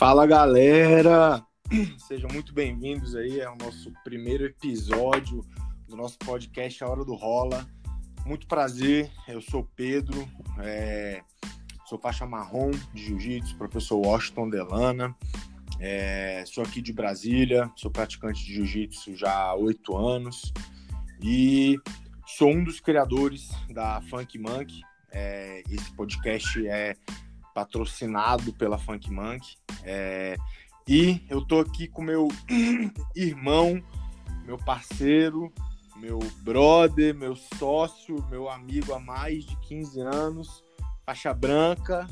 Fala galera, sejam muito bem-vindos aí ao nosso primeiro episódio do nosso podcast A Hora do Rola. Muito prazer, eu sou Pedro, é... sou faixa marrom de jiu-jitsu, professor Washington Delana, é... sou aqui de Brasília, sou praticante de jiu-jitsu já há oito anos e sou um dos criadores da Funk Monk. É... esse podcast é patrocinado pela Funk Monk. É, e eu tô aqui com meu irmão, meu parceiro, meu brother, meu sócio, meu amigo há mais de 15 anos, faixa branca.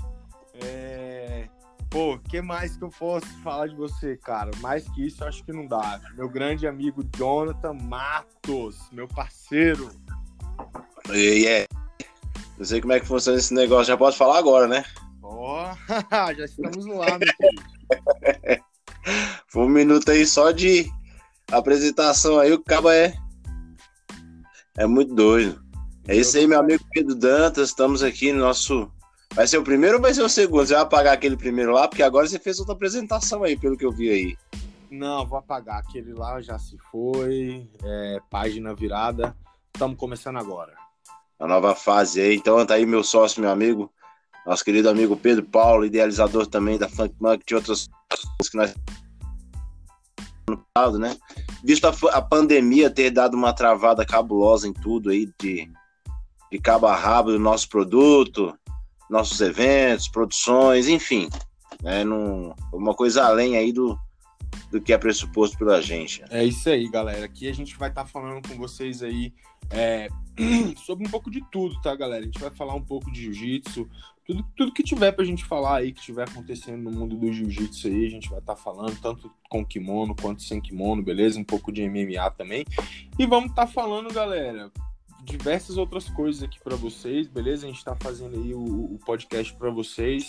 É... Pô, o que mais que eu posso falar de você, cara? Mais que isso, acho que não dá. Meu grande amigo Jonathan Matos, meu parceiro. E é. Não sei como é que funciona esse negócio, já pode falar agora, né? Ó, oh, já estamos no ar, meu querido. Foi um minuto aí só de apresentação aí, o cabo é. É muito doido. É isso aí, meu amigo Pedro Dantas. Estamos aqui no nosso. Vai ser o primeiro ou vai ser o segundo? Você vai apagar aquele primeiro lá? Porque agora você fez outra apresentação aí, pelo que eu vi aí. Não, vou apagar. Aquele lá já se foi. É, página virada. Estamos começando agora. A nova fase aí. Então tá aí meu sócio, meu amigo, nosso querido amigo Pedro Paulo, idealizador também da Funk Monk, de outras coisas que nós né? Visto a, a, pandemia ter dado uma travada cabulosa em tudo aí, de, de cabo a rabo do nosso produto, nossos eventos, produções, enfim, né? Num, uma coisa além aí do, do que é pressuposto pela gente. É isso aí, galera. Aqui a gente vai estar tá falando com vocês aí é, sobre um pouco de tudo, tá, galera? A gente vai falar um pouco de jiu-jitsu, tudo, tudo que tiver pra gente falar aí, que estiver acontecendo no mundo do jiu-jitsu aí, a gente vai estar tá falando, tanto com kimono quanto sem kimono, beleza? Um pouco de MMA também. E vamos estar tá falando, galera, diversas outras coisas aqui para vocês, beleza? A gente está fazendo aí o, o podcast para vocês.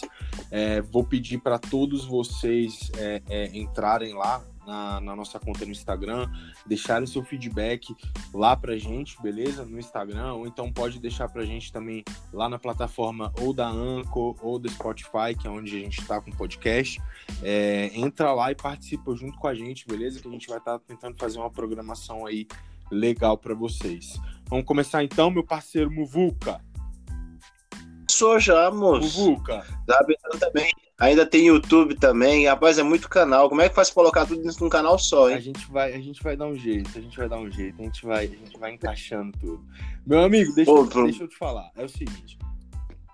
É, vou pedir para todos vocês é, é, entrarem lá na, na, nossa conta no Instagram, deixarem seu feedback lá pra gente, beleza? No Instagram, ou então pode deixar pra gente também lá na plataforma ou da Anchor ou do Spotify, que é onde a gente tá com o podcast. É, entra lá e participa junto com a gente, beleza? Que a gente vai estar tá tentando fazer uma programação aí legal para vocês. Vamos começar então, meu parceiro Muvuca. Moço. Muvuca. Tá também. Ainda tem YouTube também. Rapaz, é muito canal. Como é que faz pra colocar tudo isso num canal só, hein? A gente vai, a gente vai dar um jeito, a gente vai dar um jeito, a gente vai, a gente vai encaixando tudo. Meu amigo, deixa, Pô, eu, deixa eu te falar. É o seguinte.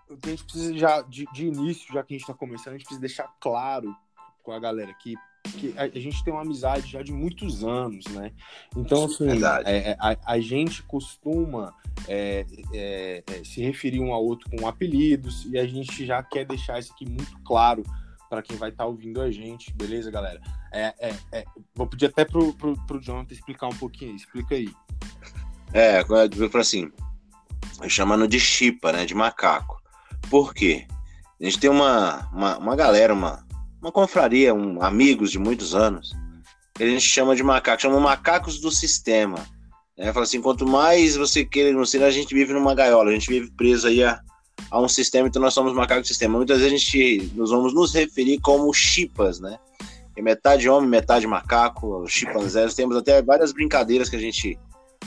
A gente precisa já, de, de início, já que a gente tá começando, a gente precisa deixar claro com a galera aqui que a, a, gente tem uma amizade já de muitos anos, né? Então, assim, é, é, a, a, gente costuma é, é, é, se referir um ao outro com apelidos e a gente já quer deixar isso aqui muito claro para quem vai estar tá ouvindo a gente, beleza, galera? É, vou pedir até pro, pro, pro Jonathan explicar um pouquinho, explica aí. É, eu falo assim, chamando de chipa, né, de macaco. Por quê? A gente tem uma, uma, uma galera, uma, uma confraria, um, amigos de muitos anos, que a gente chama de macacos, chama macacos do sistema. Né? Fala assim, quanto mais você queira ser, a gente vive numa gaiola, a gente vive preso aí a, a um sistema, então nós somos macacos do sistema. Muitas vezes a gente nos vamos nos referir como chipas, né? É metade homem, metade macaco, chimpanzés. Temos até várias brincadeiras que a gente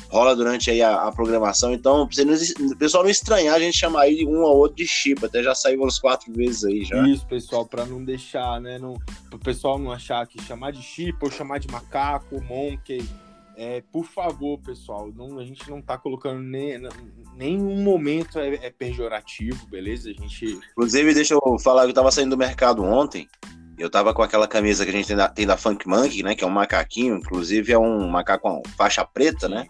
rola durante aí a, a programação. Então, o pessoal não estranhar a gente chamar aí um ou outro de chip, até já saiu umas quatro vezes aí já. Isso, pessoal, para não deixar, né? Não, o pessoal não achar que chamar de chip ou chamar de macaco, monkey. É, por favor, pessoal, não, a gente não tá colocando nem, nenhum momento é, é, pejorativo, beleza? A gente. Inclusive, deixa eu falar que eu tava saindo do mercado ontem. Eu tava com aquela camisa que a gente tem da, tem da Funk Monkey, né? Que é um macaquinho, inclusive é um macaco com faixa preta, né?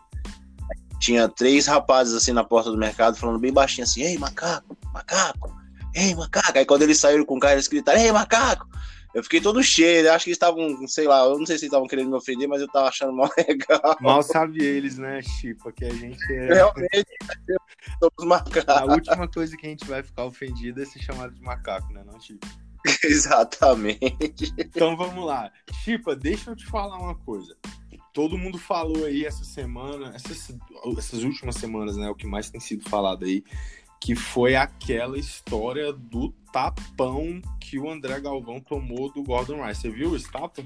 Tinha três rapazes assim na porta do mercado falando bem baixinho assim: Ei, macaco, macaco, ei, macaco. Aí quando eles saíram com o carro, eles gritaram: Ei, macaco. Eu fiquei todo cheio, eu acho que eles estavam, sei lá, eu não sei se eles estavam querendo me ofender, mas eu tava achando mal legal. Mal sabe eles, né, Chipa, que a gente é... Realmente, somos macacos. A última coisa que a gente vai ficar ofendido é ser chamado de macaco, né, não, Chipa? Exatamente. Então vamos lá. Chipa, deixa eu te falar uma coisa todo mundo falou aí essa semana, essas, essas últimas semanas, né? O que mais tem sido falado aí, que foi aquela história do tapão que o André Galvão tomou do Gordon Rice. Você viu esse tapa?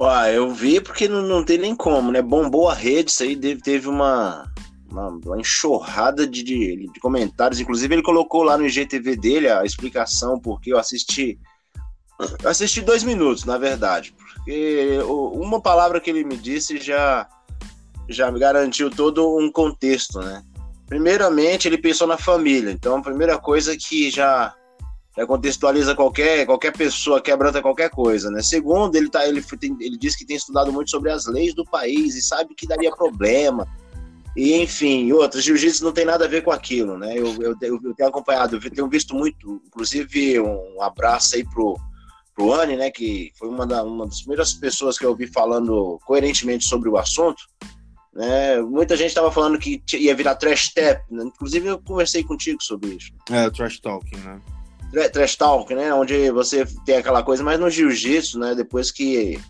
Ah, eu vi porque não, não tem nem como, né? Bombou a rede, isso aí teve, teve uma, uma, uma enxurrada de, de, de, comentários. Inclusive, ele colocou lá no IGTV dele a explicação porque eu assisti. Eu assisti dois minutos, na verdade. Porque uma palavra que ele me disse já, já me garantiu todo um contexto, né? Primeiramente, ele pensou na família. Então, a primeira coisa que já é, contextualiza qualquer, qualquer pessoa, quebranta qualquer coisa, né? Segundo, ele, tá, ele, tem, ele diz que tem estudado muito sobre as leis do país e sabe que daria problema. E, enfim, outras, jiu-jitsu não tem nada a ver com aquilo, né? Eu, eu, eu tenho acompanhado, eu tenho visto muito, inclusive um abraço aí pro, pro Anne, né? Que foi uma, da, uma das primeiras pessoas que eu ouvi falando coerentemente sobre o assunto. Né? Muita gente estava falando que ia virar trash tap, né? inclusive eu conversei contigo sobre isso. É, trash talking, né? trash talk, né? Onde você tem aquela coisa, mas no jiu-jitsu, né? Depois que.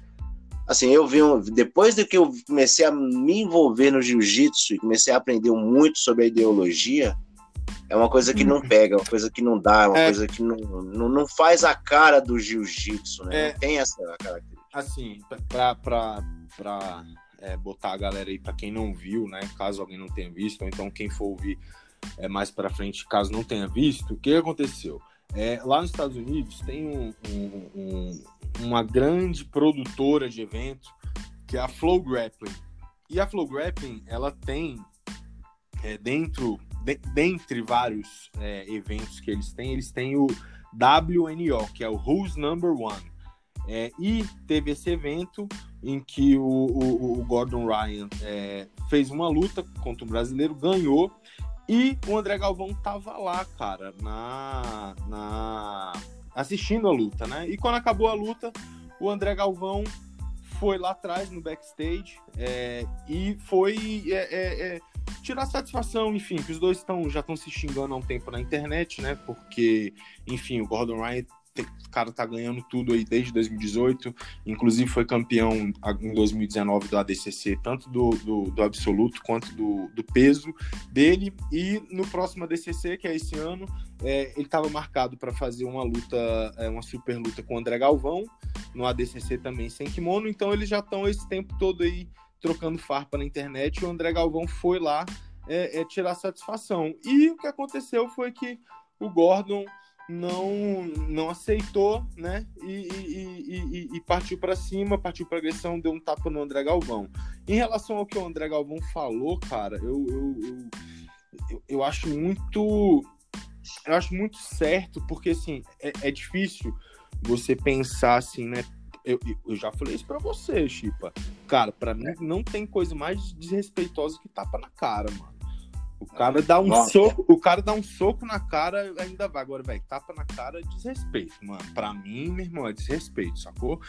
Assim, eu vi. Um, depois de que eu comecei a me envolver no jiu-jitsu e comecei a aprender muito sobre a ideologia, é uma coisa que não pega, é uma coisa que não dá, é uma é. coisa que não, não, não, faz a cara do jiu-jitsu, né? É. Não tem essa característica. Assim, pra, pra, pra é, botar a galera aí, pra quem não viu, né? Caso alguém não tenha visto, ou então quem for ouvir é, mais para frente, caso não tenha visto, o que aconteceu? É, lá nos Estados Unidos tem um, um, um, uma grande produtora de eventos que é a Flow Grappling. E a Flow Grappling, ela tem é, dentro, de, dentre vários é, eventos que eles têm, eles têm o WNO, que é o Who's Number One. É, e teve esse evento em que o, o, o Gordon Ryan é, fez uma luta contra o brasileiro, ganhou, e o André Galvão tava lá, cara, na, na assistindo a luta, né? E quando acabou a luta, o André Galvão foi lá atrás no backstage é, e foi é, é, é tirar satisfação, enfim, que os dois estão já estão se xingando há um tempo na internet, né? Porque, enfim, o Gordon Ryan o cara tá ganhando tudo aí desde 2018, inclusive foi campeão em 2019 do ADCC, tanto do, do, do absoluto quanto do, do, peso dele, e no próximo ADCC, que é esse ano, é, ele estava marcado para fazer uma luta, é, uma super luta com o André Galvão, no ADCC também sem kimono, então eles já estão esse tempo todo aí trocando farpa na internet, e o André Galvão foi lá é, é tirar satisfação. E o que aconteceu foi que o Gordon não não aceitou, né? E, e, e, e partiu para cima, partiu para agressão, deu um tapa no André Galvão. Em relação ao que o André Galvão falou, cara, eu, eu, eu, eu acho muito eu acho muito certo, porque assim, é, é difícil você pensar assim, né? Eu, eu já falei isso para você, Chipa. Cara, para mim não tem coisa mais desrespeitosa que tapa na cara, mano. O cara dá um Nossa. soco, o cara dá um soco na cara, ainda vai. Agora, velho, tapa na cara é desrespeito, mano. Pra mim, meu irmão, é desrespeito, sacou?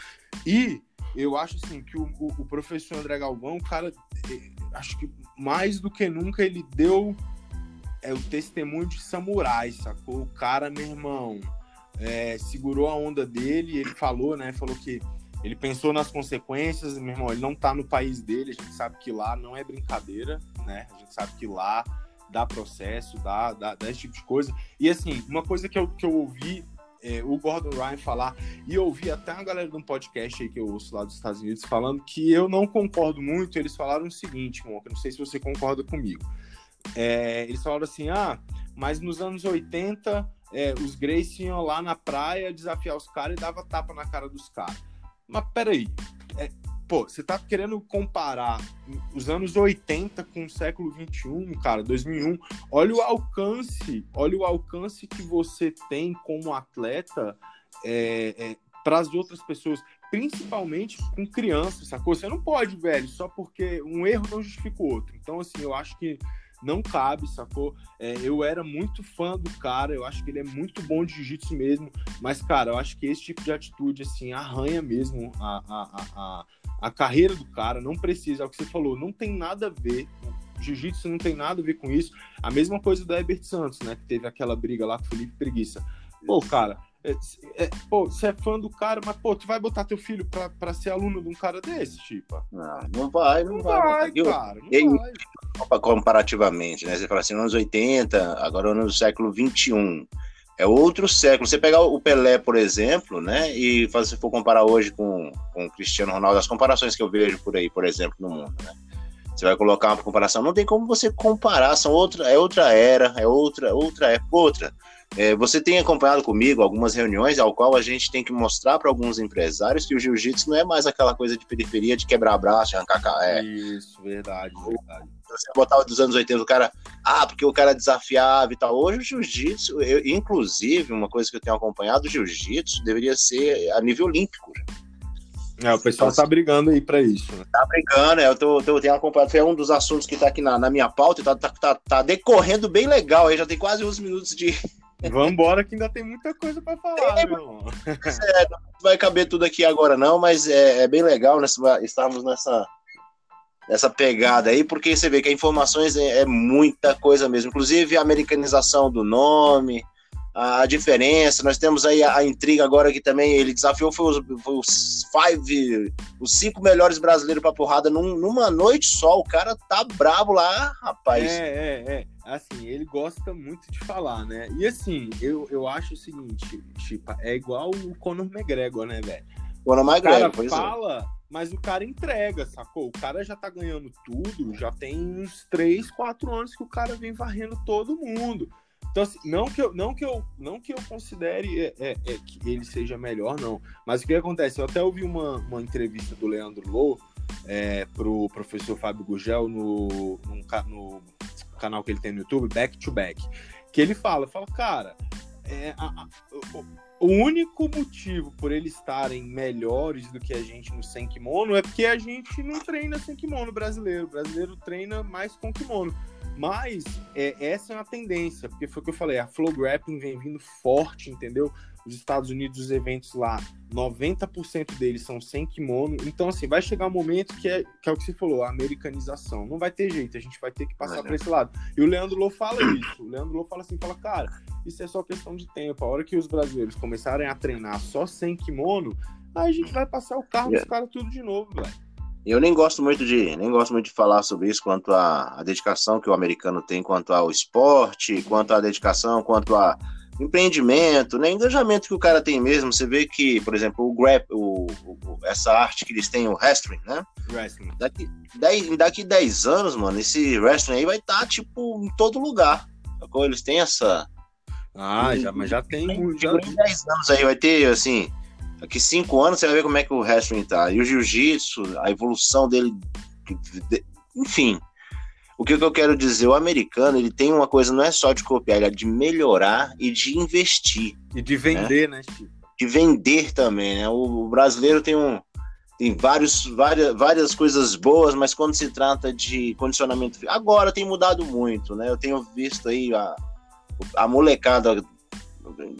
E eu acho assim que o, o, o professor André Galvão, o cara, é, acho que mais do que nunca ele deu é, o testemunho de samurai, sacou? O cara, meu irmão, é, segurou a onda dele, ele falou, né? Falou que ele pensou nas consequências, meu irmão, ele não tá no país dele, a gente sabe que lá não é brincadeira, né? A gente sabe que lá dá processo, dá, dá, dá esse tipo de coisa. E assim, uma coisa que eu, que eu ouvi é, o Gordon Ryan falar, e eu ouvi até uma galera de um podcast aí que eu ouço lá dos Estados Unidos falando que eu não concordo muito. Eles falaram o seguinte, eu não sei se você concorda comigo. É, eles falaram assim: ah, mas nos anos 80 é, os Greys iam lá na praia desafiar os caras e dava tapa na cara dos caras. Mas peraí, é, pô, você tá querendo comparar os anos 80 com o século 21, cara, 2001. Olha o alcance, olha o alcance que você tem como atleta é, é, para as outras pessoas, principalmente com crianças, sacou? Você não pode, velho, só porque um erro não justifica o outro. Então, assim, eu acho que não cabe, sacou? É, eu era muito fã do cara, eu acho que ele é muito bom de jiu-jitsu mesmo, mas, cara, eu acho que esse tipo de atitude, assim, arranha mesmo a, a, a, a carreira do cara, não precisa, é o que você falou, não tem nada a ver, jiu-jitsu não tem nada a ver com isso. A mesma coisa do Herbert Santos, né, que teve aquela briga lá com o Felipe Preguiça. Pô, cara, É, é, pô, você é fã do cara, mas, pô, tu vai botar teu filho pra, pra ser aluno de um cara desse, tipo? Não, não vai, não, Não vai. vai, cara. Não eu- vai. Comparativamente, né? Você fala assim, anos 80, agora no século 21. É outro século. Você pegar o Pelé, por exemplo, né? E se for comparar hoje com, com o Cristiano Ronaldo, as comparações que eu vejo por aí, por exemplo, no mundo, né? Você vai colocar uma comparação, não tem como você comparar, são outra, é outra era, é outra, outra época, outra. É, você tem acompanhado comigo algumas reuniões ao qual a gente tem que mostrar para alguns empresários que o jiu-jitsu não é mais aquela coisa de periferia, de quebrar braço, arrancar. ca- É, Isso, verdade, verdade. Você botava dos anos 80, o cara, ah, porque o cara desafiava e tal. Hoje o jiu-jitsu, inclusive, uma coisa que eu tenho acompanhado, o jiu-jitsu deveria ser a nível olímpico. É, o pessoal tá brigando aí pra isso, né? Tá brincando, é, eu, tô, eu tenho acompanhado, foi um dos assuntos que tá aqui na, na minha pauta e tá, tá, tá, tá decorrendo bem legal aí, já tem quase uns minutos de. Vambora que ainda tem muita coisa pra falar, meu irmão. Não vai caber tudo aqui agora, não, mas é, é bem legal nessa, estarmos nessa, nessa pegada aí, porque você vê que a informações é, é muita coisa mesmo, inclusive a americanização do nome, a, a diferença. Nós temos aí a, a intriga agora que também ele desafiou foi os, foi os five, os cinco melhores brasileiros pra porrada num- numa noite só. O cara tá brabo lá, rapaz. É, é, é. Assim, ele gosta muito de falar, né? E assim, eu, eu acho o seguinte, tipo, é igual o Conor McGregor, né, velho? Conor O cara McGregor, pois é. Mas o cara entrega, sacou? O cara já tá ganhando tudo, já tem uns 3, 4 anos que o cara vem varrendo todo mundo. Então, assim, não que eu, não que eu, não que eu considere é, é, é, que ele seja melhor, não. Mas o que acontece? Eu até ouvi uma, uma entrevista do Leandro Lô é, pro professor Fábio Gugel no, no canal que ele tem no YouTube, Back to Back. Que ele fala, fala, cara, é, a- a- o- único motivo por eles estarem melhores do que a gente no sem kimono é porque a gente não treina sem kimono brasileiro. O brasileiro treina mais com kimono. Mas é, essa é uma tendência, porque foi o que eu falei, a Flow Grappling vem vindo forte, entendeu? Os Estados Unidos, os eventos lá, 90% deles são sem kimono. Então, assim, vai chegar um momento que é, que é o que você falou, a americanização. Não vai ter jeito, a gente vai ter que passar para esse lado. E o Leandro Lô fala isso. O Leandro Lô fala assim, fala, cara, isso é só questão de tempo. A hora que os brasileiros começarem a treinar só sem kimono, aí a gente vai passar o carro dos Yeah. caras tudo de novo, velho. Eu nem gosto muito de nem gosto muito de falar sobre isso quanto à, à dedicação que o americano tem quanto ao esporte, quanto à dedicação, quanto a empreendimento, né, engajamento que o cara tem mesmo. Você vê que, por exemplo, o grap, o, o- essa arte que eles têm, o wrestling, né? Wrestling. Daqui 10, daqui 10 anos, mano, esse wrestling aí vai estar tipo em todo lugar. sacou? Eles têm essa Ah, já, mas já tem. Já... em 10 anos aí vai ter assim, daqui 5 anos você vai ver como é que o wrestling tá. E o jiu-jitsu, a evolução dele, de- enfim. O que, eu quero dizer, o americano, ele tem uma coisa, não é só de copiar, ele é de melhorar e de investir, E de vender, né, Chico? de vender também, né? O, brasileiro tem um tem vários, várias, várias coisas boas, mas quando se trata de condicionamento, agora tem mudado muito, né? Eu tenho visto aí a, a molecada,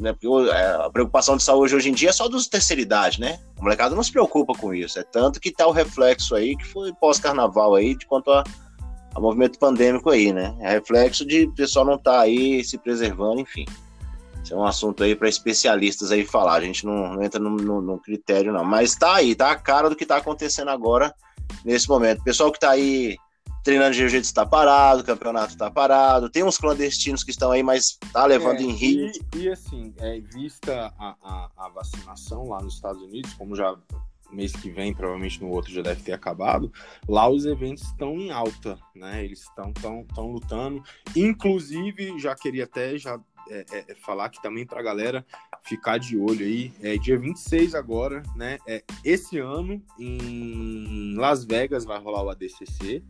né? Porque o- é, a preocupação de saúde hoje em dia é só dos terceira idade, né? A molecada não se preocupa com isso, é tanto que tá o reflexo aí que foi pós-carnaval aí de quanto a, a movimento pandêmico aí, né? É reflexo de o pessoal não tá aí se preservando, enfim. Isso é um assunto aí para especialistas aí falar. A gente não, não entra no critério, não. Mas tá aí, tá a cara do que tá acontecendo agora, nesse momento. O pessoal que tá aí treinando de jiu-jitsu tá parado, o campeonato tá parado. Tem uns clandestinos que estão aí, mas tá levando É, em risco. E, e, assim, é, vista a, a, a vacinação lá nos Estados Unidos, como já mês que vem, provavelmente no outro já deve ter acabado, lá os eventos estão em alta, né? Eles estão tão, tão lutando. Inclusive, já queria até já é, é, falar que também pra galera ficar de olho aí. É dia 26 agora, né? É, esse ano, em Las Vegas, vai rolar o ADCC,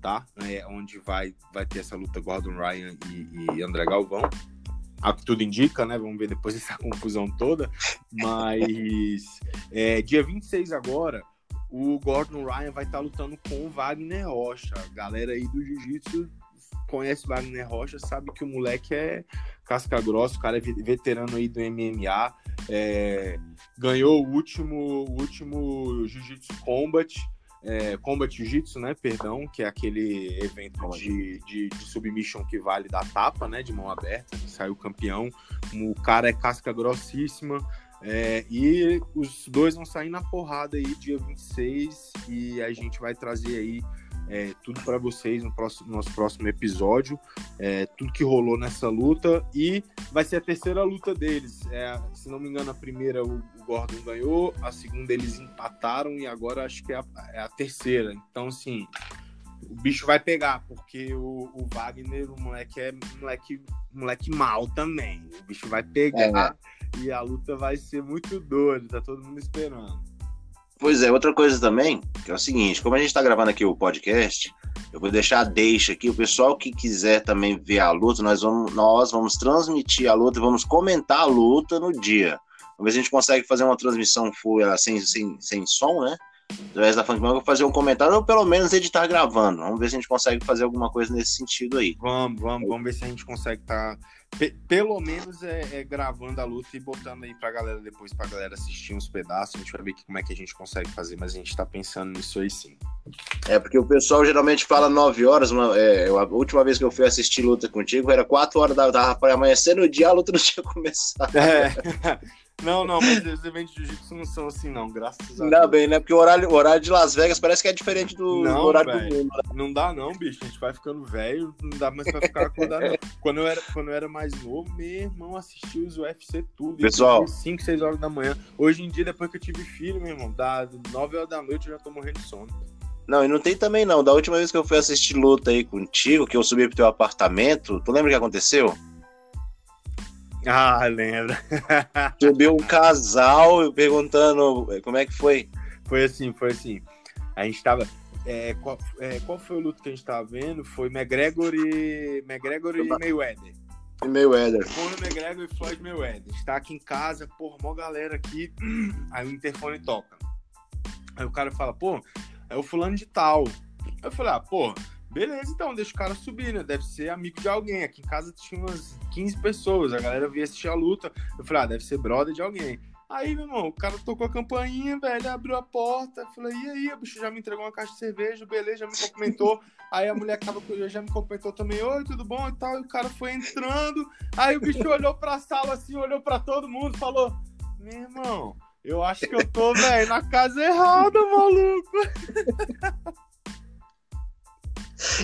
tá? É, onde vai, vai ter essa luta Gordon Ryan e, e André Galvão. A que tudo indica, né? Vamos ver depois dessa confusão toda. Mas é, dia 26 agora, o Gordon Ryan vai estar lutando com o Wagner Rocha. Galera aí do Jiu-Jitsu conhece o Wagner Rocha, sabe que o moleque é casca grossa, o cara é ve- veterano aí do MMA. é, ganhou o último, o último Jiu-Jitsu Combat. É, Combat Jiu-Jitsu, né? Perdão, que é aquele evento de, de, de, submission que vale da tapa, né? De mão aberta, que saiu campeão. O cara é casca grossíssima. É, e os dois vão sair na porrada aí dia 26 e a gente vai trazer aí é, tudo para vocês no próximo, nosso próximo episódio, é, tudo que rolou nessa luta e vai ser a terceira luta deles. É, se não me engano, a primeira o, o, Gordon ganhou, a segunda eles empataram e agora acho que é a, é a terceira. Então, assim, o bicho vai pegar, porque o, o, Wagner, o moleque é moleque, moleque mal também. O bicho vai pegar é. e a luta vai ser muito doida, tá todo mundo esperando. Pois é, outra coisa também, que é o seguinte, como a gente está gravando aqui o podcast, eu vou deixar a deixa aqui, o pessoal que quiser também ver a luta, nós vamos, nós vamos transmitir a luta e vamos comentar a luta no dia. Se a gente consegue fazer uma transmissão full, sem, sem, sem som, né? através da Funk vou fazer um comentário, ou pelo menos editar gravando. Vamos ver se a gente consegue fazer alguma coisa nesse sentido aí. Vamos, vamos, vamos ver se a gente consegue estar. Tá, pelo menos é, é, gravando a luta e botando aí pra galera depois, pra galera assistir uns pedaços. A gente vai ver como é que a gente consegue fazer, mas a gente tá pensando nisso aí sim. É, porque o pessoal geralmente fala 9 horas. Uma, é, a última vez que eu fui assistir luta contigo era 4 horas da tarde para amanhecer no dia, a luta não tinha começado. É. Não, não, mas os eventos de jiu-jitsu não são assim, não, graças a Deus. Ainda bem, né? Porque o horário, o horário de Las Vegas parece que é diferente do, não, do horário véio, do mundo. Né? Não dá, não, bicho. A gente vai ficando velho, não dá mais pra ficar acordado. Não. Quando, eu era, quando eu era mais novo, meu irmão assistia os UFC tudo. Pessoal. 5, 6 horas da manhã. Hoje em dia, depois que eu tive filho, meu irmão, dá 9 horas da noite eu já tô morrendo de sono. Não, e não tem também não. Da última vez que eu fui assistir luta aí contigo, que eu subi pro teu apartamento, tu lembra o que aconteceu? Ah, lembra. Subiu um casal perguntando como é que foi. Foi assim, foi assim. A gente tava. É, qual, é, qual foi o luto que a gente tava vendo? Foi McGregor e. McGregor e Mayweather. E Mayweather. Conor McGregor e Floyd Mayweather. A gente tá aqui em casa, porra, mó galera aqui. Aí o interfone toca. Aí o cara fala, pô, é o fulano de tal. Eu falei, ah, pô, Beleza, então, deixa o cara subir, né? Deve ser amigo de alguém. Aqui em casa tinha umas 15 pessoas, a galera via assistir a luta. Eu falei, ah, deve ser brother de alguém. Aí, meu irmão, o cara tocou a campainha, velho, abriu a porta. Falei, e aí, o bicho já me entregou uma caixa de cerveja, beleza, já me cumprimentou. aí a mulher acaba já me cumprimentou também, oi, tudo bom e tal. E o cara foi entrando. Aí o bicho olhou pra sala assim, olhou pra todo mundo, falou: Meu irmão, eu acho que eu tô, velho, na casa errada, maluco.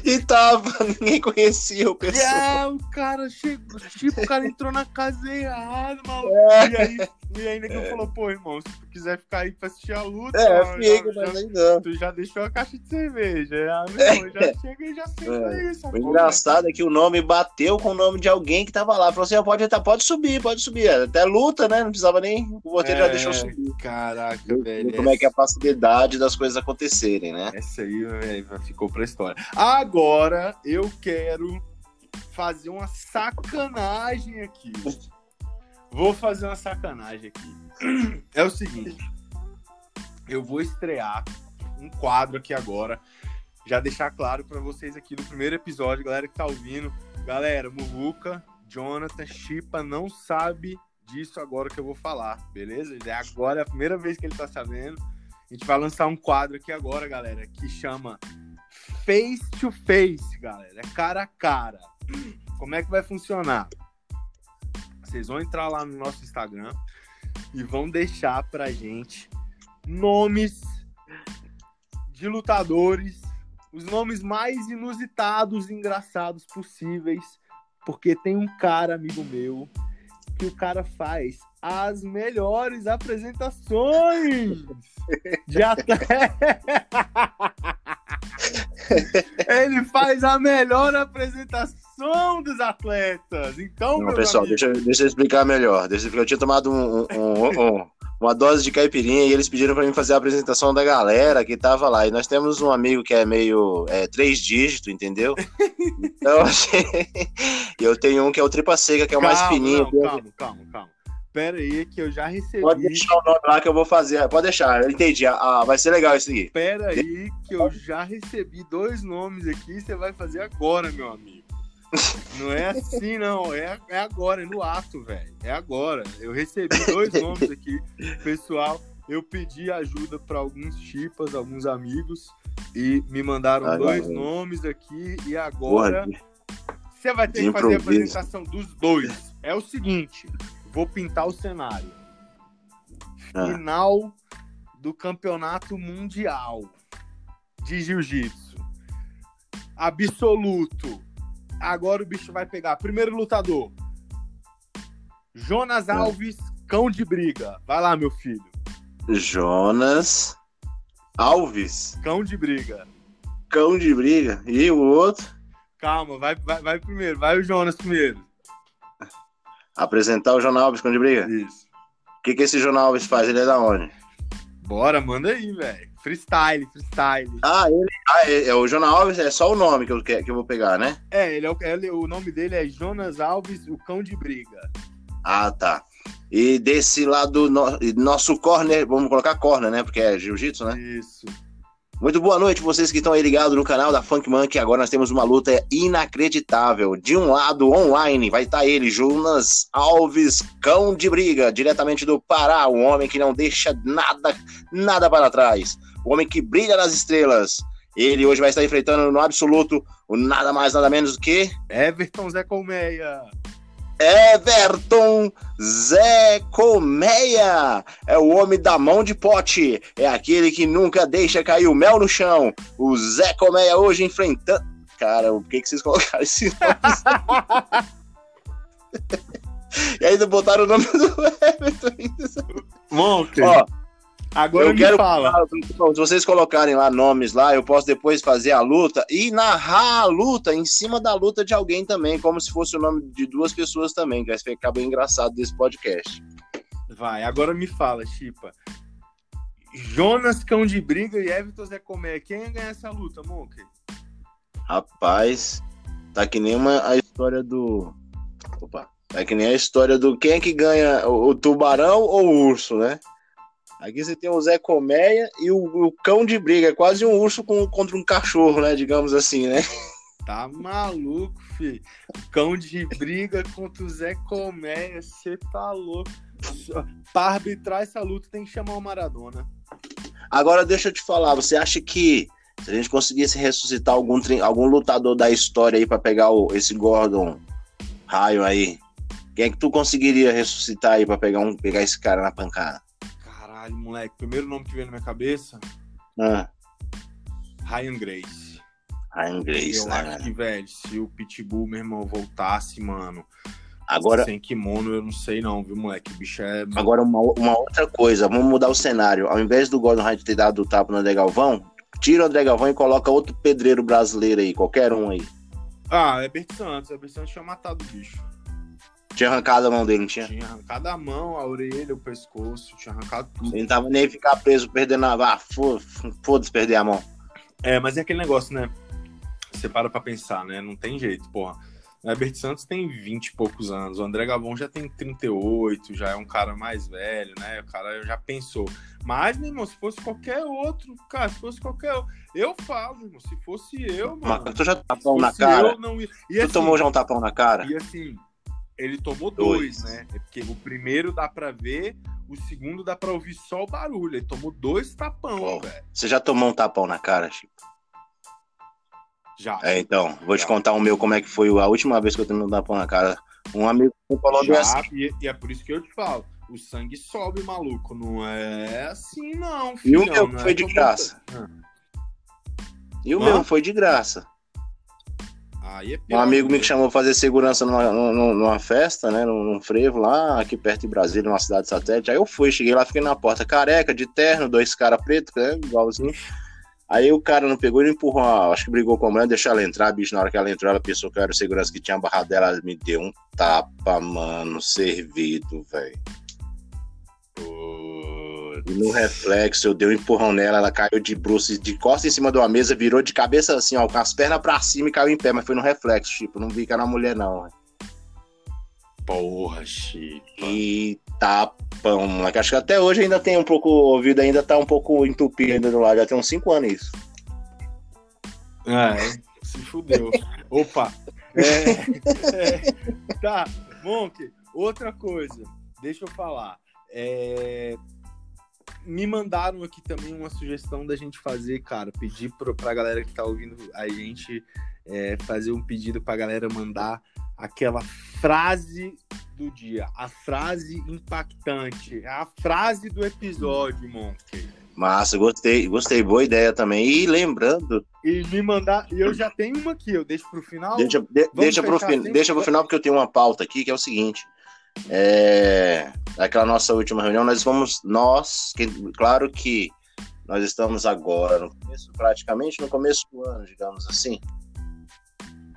E tava, ninguém conhecia o pessoal. É, o cara chegou, tipo, o cara entrou na casa errada, maluco. É. E aí, e aí ninguém é. falou, pô, irmão, se tu quiser ficar aí pra assistir a luta, é, mano, fica, já, mas não. tu já deixou a caixa de cerveja. Ah, meu é. irmão, já chega e já senta é. isso. O engraçado é que o nome bateu com o nome de alguém que tava lá. Falou assim, pode, pode subir, pode subir. Até luta, né? Não precisava nem. O roteiro é, já deixou subir. Caraca, velho. Como é que é a facilidade das coisas acontecerem, né? Essa aí, velho, ficou pra história. Agora eu quero fazer uma sacanagem aqui. Vou fazer uma sacanagem aqui. É o seguinte. Eu vou estrear um quadro aqui agora. Já deixar claro para vocês aqui no primeiro episódio, galera que tá ouvindo. Galera, Muruca, Jonathan, Chipa não sabe disso agora que eu vou falar, beleza? É agora é a primeira vez que ele tá sabendo. A gente vai lançar um quadro aqui agora, galera, que chama Face to Face, galera. É cara a cara. Como é que vai funcionar? Vocês vão entrar lá no nosso Instagram e vão deixar pra gente nomes de lutadores, os nomes mais inusitados e engraçados possíveis, porque tem um cara, amigo meu, que o cara faz as melhores apresentações de atleta. Ele faz a melhor apresentação dos atletas. Então, Não, pessoal, deixa, deixa eu explicar melhor. Deixa eu, eu tinha tomado um, um, um, uma dose de caipirinha e eles pediram para mim fazer a apresentação da galera que tava lá. E nós temos um amigo que é meio é, três dígitos, entendeu? Então, eu tenho um que é o tripa seca, que é o calma, mais fininho. Não, calma, calma, calma. Pera aí, que eu já recebi. Pode deixar o nome lá que eu vou fazer. Pode deixar, eu entendi. Ah, vai ser legal isso aqui. Pera aí, que eu já recebi dois nomes aqui. Você vai fazer agora, meu amigo. Não é assim, não. É, é agora, é no ato, velho. É agora. Eu recebi dois nomes aqui, pessoal. eu pedi ajuda para alguns chipas, alguns amigos, e me mandaram Ai, dois nomes aqui, e agora você vai ter que fazer a apresentação dos dois. É o seguinte, vou pintar o cenário. Ah. Final do Campeonato Mundial de Jiu-Jitsu. Absoluto. Agora o bicho vai pegar. Primeiro lutador. Jonas. Alves, cão de briga. Vai lá, meu filho. Jonas Alves, Cão de briga. cão de briga. E o outro? Calma, vai, vai, vai primeiro. Vai o Jonas primeiro. Apresentar o Jonas Alves, cão de briga. Isso. O que, que esse Jonas Alves faz? Ele é da onde? Bora, manda aí, velho. Freestyle, freestyle. Ah, ele. Ah, é, é o Jonas Alves é só o nome que eu, que, que eu vou pegar, né? É, ele é o, ele- o nome dele é Jonas Alves, o cão de briga. Ah, tá. E desse lado, no- nosso corner, vamos colocar corner, né? Porque é jiu-jitsu, né? Isso. Muito boa noite, vocês que estão aí ligados no canal da Funk Monkey. Agora nós temos uma luta inacreditável. De um lado, online, vai estar ele, Jonas Alves, cão de briga, diretamente do Pará. Um homem que não deixa nada, nada para trás. O homem que brilha nas estrelas. Ele hoje vai estar enfrentando no absoluto o nada mais, nada menos do que Everton Zé Colmeia. Everton Zé Colmeia. É o homem da mão de pote. É aquele que nunca deixa cair o mel no chão. O Zé Colmeia hoje enfrentando. Cara, por que, que vocês colocaram esse nome? e ainda botaram o nome do Everton. ainda. Monk, Ó, agora eu me quero fala. se vocês colocarem lá nomes lá, eu posso depois fazer a luta e narrar a luta em cima da luta de alguém também, como se fosse o nome de duas pessoas também, que vai ficar bem engraçado desse podcast. Vai, agora me fala, Chipa. Jonas Cão de Briga e Everton Zé Colmeia. Quem ia ganhar essa luta, Monk? Rapaz, tá que nem uma, a história do. Opa, tá que nem a história do quem é que ganha, o, o tubarão ou o urso, né? Aqui você tem o Zé Colmeia e o, o cão de briga, é quase um urso com- contra um cachorro, né? Digamos assim, né? Tá maluco, filho. Cão de Briga contra o Zé Colmeia. Você tá louco. Pra arbitrar essa luta tem que chamar o Maradona. Agora deixa eu te falar, você acha que se a gente conseguisse ressuscitar algum, algum lutador da história aí pra pegar o, esse Gordon Raio aí, quem é que tu conseguiria ressuscitar aí pra pegar, um, pegar esse cara na pancada? Caralho, moleque. Primeiro nome que veio na minha cabeça: Ah, Ryan Grace. Ryan Grace, Eu né? acho que, velho, se o Pitbull, meu irmão, voltasse, mano, Agora, sem kimono, eu não sei não, viu, moleque? O bicho é. Agora, uma, uma outra coisa, vamos mudar o cenário. Ao invés do Gordon Hyde ter dado o tapa no André Galvão, tira o André Galvão e coloca outro pedreiro brasileiro aí, qualquer um aí. Ah, é Bert Santos. É Bert Santos tinha matado o bicho. Tinha arrancado a mão dele, não tinha? Tinha arrancado a mão, a orelha, o pescoço, tinha arrancado tudo. Ele não tava nem ficar preso, perdendo a. Ah, fo- foda-se perder a mão. É, mas é aquele negócio, né? Você para pra pensar, né? Não tem jeito, porra. O Herbert Santos tem 20 e poucos anos, o André Gavon já tem 38, já é um cara mais velho, né? O cara já pensou. Mas, meu irmão, se fosse qualquer outro, cara, se fosse qualquer outro. Eu falo, irmão, se fosse eu, mano. Mas tu já tapão na fosse cara? eu, não. E Tu assim, tomou já um tapão na cara? E assim, ele tomou dois, Dois. né? É porque o primeiro dá pra ver, o segundo dá pra ouvir só o barulho. Ele tomou dois tapão, velho. Você já tomou um tapão na cara, Chico? Já. É, então, vou te Já. contar o meu, como é que foi a última vez que eu tomei um tapão na cara. Um amigo falou Já, assim. e, e é por isso que eu te falo. O sangue sobe, maluco. Não é assim, não, E o meu que foi de graça? E o Hã? meu foi de graça. Aí é Um pior, amigo me né? chamou pra fazer segurança numa, numa, numa festa, né? Num, frevo lá, aqui perto de Brasília, numa cidade satélite. Aí eu fui, cheguei lá, fiquei na porta, careca, de terno, dois caras pretos, né? Igualzinho. Aí o cara não pegou e não empurrou, acho que brigou com a mulher, deixou ela entrar, bicho. Na hora que ela entrou, ela pensou que era o segurança que tinha barrado dela, ela me deu um tapa, mano, servido, velho. E no reflexo, eu dei um empurrão nela, ela caiu de bruços, de costas em cima de uma mesa, virou de cabeça assim, ó, com as pernas pra cima e caiu em pé, mas foi no reflexo, tipo, não vi que era uma mulher, não. Porra, Chico. E tapão, moleque. Acho que até hoje ainda tem um pouco, o ouvido ainda tá um pouco entupido ainda do lado, já tem uns 5 anos isso. É, se fudeu. Opa. É, é, tá, Monk, outra coisa. Deixa eu falar. É, me mandaram aqui também uma sugestão da gente fazer, cara, pedir pra, pra galera que tá ouvindo a gente é, fazer um pedido pra galera mandar aquela frase do dia, a frase impactante, a frase do episódio, Monkey. Massa, gostei, gostei, boa ideia também. E lembrando. E me mandar. Eu já tenho uma aqui, eu deixo pro final. Deixa, de, deixa, pro, fin, deixa pro final, porque eu tenho uma pauta aqui que é o seguinte. É, aquela nossa última reunião, nós vamos. Nós, que, claro que nós estamos agora, no começo, praticamente no começo do ano, digamos assim.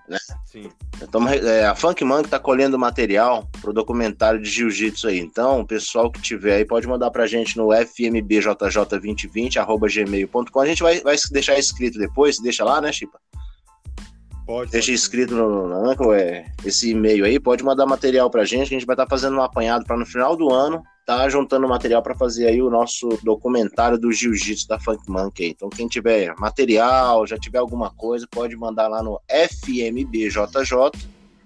Né? Sim. Então, é, a Funk Man está colhendo material para o documentário de jiu-jitsu aí. Então, o pessoal que tiver aí pode mandar para a gente no fmbjj2020.gmail.com. A gente vai, vai deixar escrito depois, deixa lá, né, Chipa? Pode. Escrito no, no, é, esse e-mail aí, pode mandar material pra gente, que a gente vai estar tá fazendo um apanhado para no final do ano tá juntando material para fazer aí o nosso documentário do jiu-jitsu da Funk Monkey. Então, quem tiver material, já tiver alguma coisa, pode mandar lá no FMBJJ,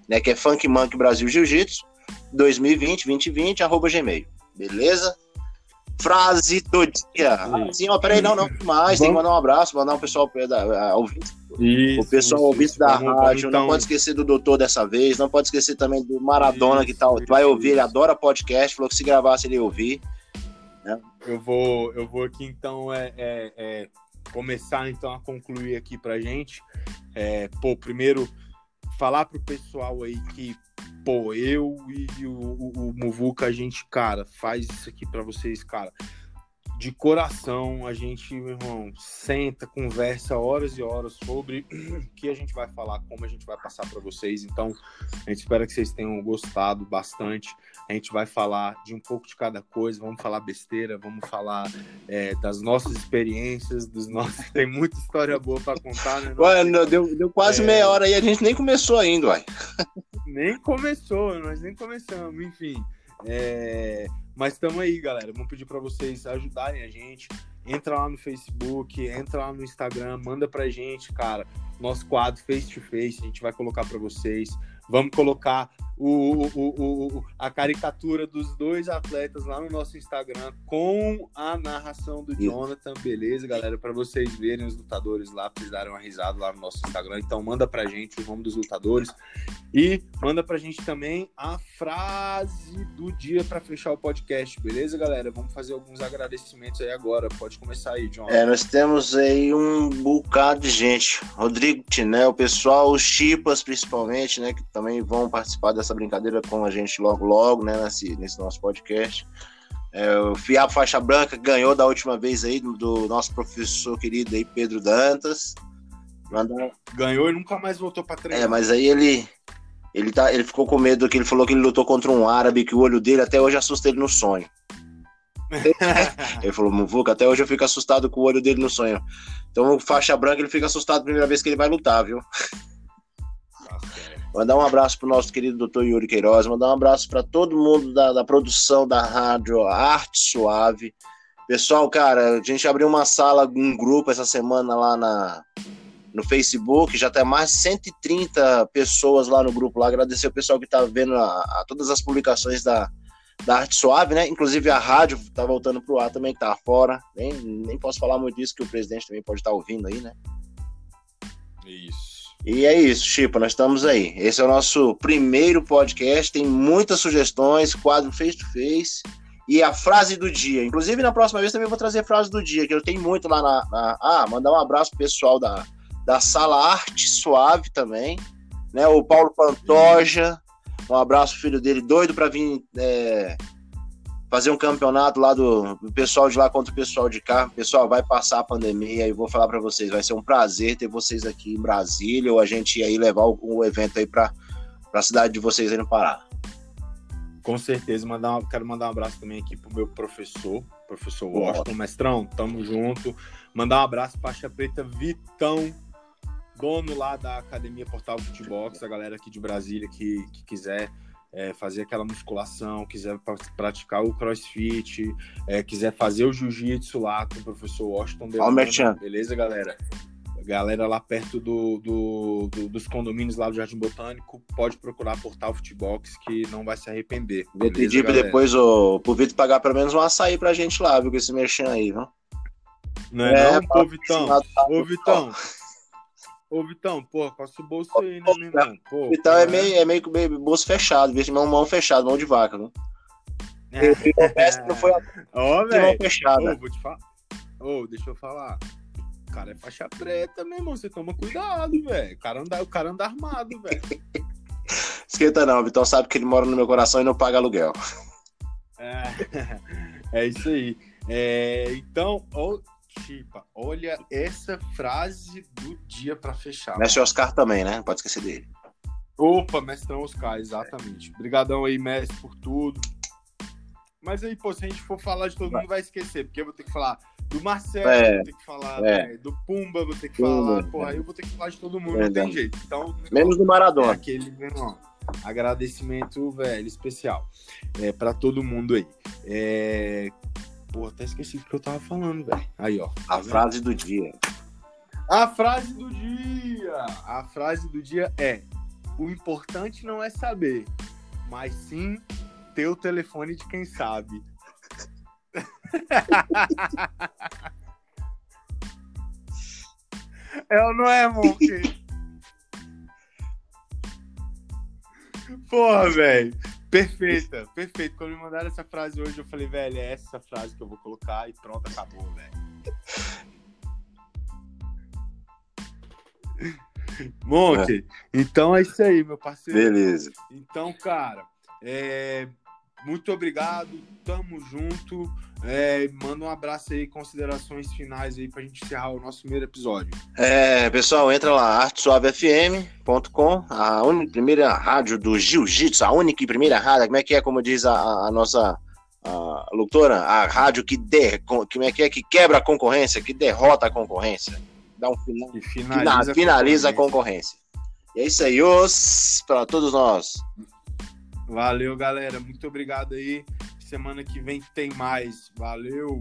né, que é Funk Monkey Brasil Jiu-Jitsu 2020 2020 arroba gmail. Beleza? Frase do dia. Sim, ó, peraí, não, não, mais. Tem que mandar um abraço, mandar um pessoal da, ouvinte. Isso, o pessoal ouvinte da vamos, rádio. Então... Não pode esquecer do doutor dessa vez. Não pode esquecer também do Maradona, isso, que tá, vai ouvir. Ele adora podcast. Falou que se gravasse ele ia ouvir. Né? Eu, vou, eu vou aqui, então, é, é, é começar então a concluir aqui pra gente. É, pô, primeiro, falar pro pessoal aí que pô, eu e o, o, o Muvuca, a gente, cara, faz isso aqui para vocês, cara. De coração, a gente, meu irmão, senta, conversa horas e horas sobre o que a gente vai falar, como a gente vai passar para vocês. Então, a gente espera que vocês tenham gostado bastante. A gente vai falar de um pouco de cada coisa, vamos falar besteira, vamos falar é, das nossas experiências, dos nossos. Tem muita história boa para contar, né? Ué, deu, deu quase é... meia hora e a gente nem começou ainda, uai. Nem começou, nós nem começamos, enfim. É... Mas estamos aí, galera. Vamos pedir para vocês ajudarem a gente. Entra lá no Facebook, entra lá no Instagram, manda pra gente, cara. Nosso quadro face to face, a gente vai colocar para vocês. Vamos colocar o, o, o, a caricatura dos dois atletas lá no nosso Instagram com a narração do Jonathan, beleza, galera? Para vocês verem os lutadores lá, pra vocês darem uma risada lá no nosso Instagram. Então manda pra gente o nome dos lutadores e manda pra gente também a frase do dia para fechar o podcast, beleza, galera? Vamos fazer alguns agradecimentos aí agora. Pode começar aí, Jonathan. É, nós temos aí um bocado de gente. Rodrigo Tiné, o pessoal, os Chipas principalmente, né, que também vão participar dessa brincadeira com a gente logo, logo, né, nesse, nesse nosso podcast. É, o Fiapo Faixa Branca ganhou da última vez aí do, do nosso professor querido aí, Pedro Dantas. Manda... Ganhou e nunca mais voltou para treinar. É, mas aí ele ele, tá, ele ficou com medo que ele falou que ele lutou contra um árabe, que o olho dele até hoje assusta ele no sonho. ele falou, Muvuca, até hoje eu fico assustado com o olho dele no sonho. Então, faixa branca, ele fica assustado a primeira vez que ele vai lutar, viu? Mandar um abraço pro nosso querido doutor Yuri Queiroz, mandar um abraço para todo mundo da, da, produção da rádio Arte Suave. Pessoal, cara, a gente abriu uma sala, um grupo essa semana lá na, no Facebook, já tem mais de 130 pessoas lá no grupo lá. Agradecer o pessoal que tá vendo a, a todas as publicações da, da Arte Suave, né? Inclusive a rádio tá voltando pro ar também, que tá fora. Nem, nem posso falar muito disso, que o presidente também pode estar tá ouvindo aí, né? Isso. E é isso, Chipa, nós estamos aí. Esse é o nosso primeiro podcast, tem muitas sugestões, quadro face to face e a frase do dia. Inclusive, na próxima vez também vou trazer a frase do dia, que eu tenho muito lá na. na... Ah, mandar um abraço pro pessoal da, da Sala Arte Suave também, né? O Paulo Pantoja, um abraço filho dele, doido para vir é, fazer um campeonato lá do, do, pessoal de lá contra o pessoal de cá. Pessoal, vai passar a pandemia e vou falar para vocês, vai ser um prazer ter vocês aqui em Brasília ou a gente aí levar o, o evento aí para a cidade de vocês aí no Pará. Com certeza, mandar, quero mandar um abraço também aqui pro meu professor, professor Washington, mestrão, tamo junto. Mandar um abraço para a Preta Vitão, dono lá da Academia Portal Futebol, a galera aqui de Brasília que, que quiser é, fazer aquela musculação, quiser praticar o crossfit, é, quiser fazer o jiu-jitsu lá com o professor Washington Delano, beleza, galera? galera lá perto do, do, do, dos condomínios lá do Jardim Botânico pode procurar Portal Futebox que não vai se arrepender. Vou pedir depois o, pro Vitor pagar pelo menos um açaí pra gente lá, viu? Com esse merchan aí, viu? Não é, é não, pô, Vitão? Ô, Vitão. Ô, Vitão, pô, costa o bolso aí, né, meu irmão? Pô, Vitão é, meio, é meio, meio bolso fechado, viu? Mão, mão fechada, mão de vaca, viu? É. não foi a Ó, velho. Ô, vou te falar. Ô, deixa eu falar. O cara é faixa preta, meu irmão. Você toma cuidado, velho. O cara anda, o cara anda armado, velho. Esquenta não, Vitão sabe que ele mora no meu coração e não paga aluguel. É, é isso aí. É, então, Chipa, olha essa frase do dia para fechar. Mestre Oscar também, né? Não pode esquecer dele. Opa, mestrão Oscar, exatamente. Obrigadão aí, mestre, por tudo. Mas aí, pô, se a gente for falar de todo mundo, vai esquecer, porque eu vou ter que falar do Marcelo, é, vou ter que falar é. né, do Pumba, vou ter que Pumba, falar, porra, é. aí eu vou ter que falar de todo mundo, não tem jeito. Então, Menos do Maradona. É aquele, menor agradecimento, velho, especial é, para todo mundo aí. É... Pô, até esqueci o que eu tava falando, velho. Aí, ó. A frase do dia. A frase do dia! A frase do dia é: o importante não é saber, mas sim ter o telefone de quem sabe. é ou não é, Monk? Porra, velho. Perfeita, perfeito. Quando me mandaram essa frase hoje, eu falei, velho, é essa frase que eu vou colocar e pronto, acabou, velho. Monte, é. então é isso aí, meu parceiro. Beleza. Então, cara, é, muito obrigado, tamo junto. É, manda um abraço aí, considerações finais aí pra gente encerrar o nosso primeiro episódio. É, pessoal, entra lá, artesuavefm.com, a única primeira rádio do Jiu-Jitsu, a única e primeira rádio, como é que é, como diz a, a nossa a locutora, a rádio que, de, como é que é, que quebra a concorrência, que derrota a concorrência, dá um final, que finaliza, finaliza a, concorrência. a concorrência. E é isso aí, os, para todos nós. Valeu, galera. Muito obrigado aí. Semana que vem tem mais. Valeu.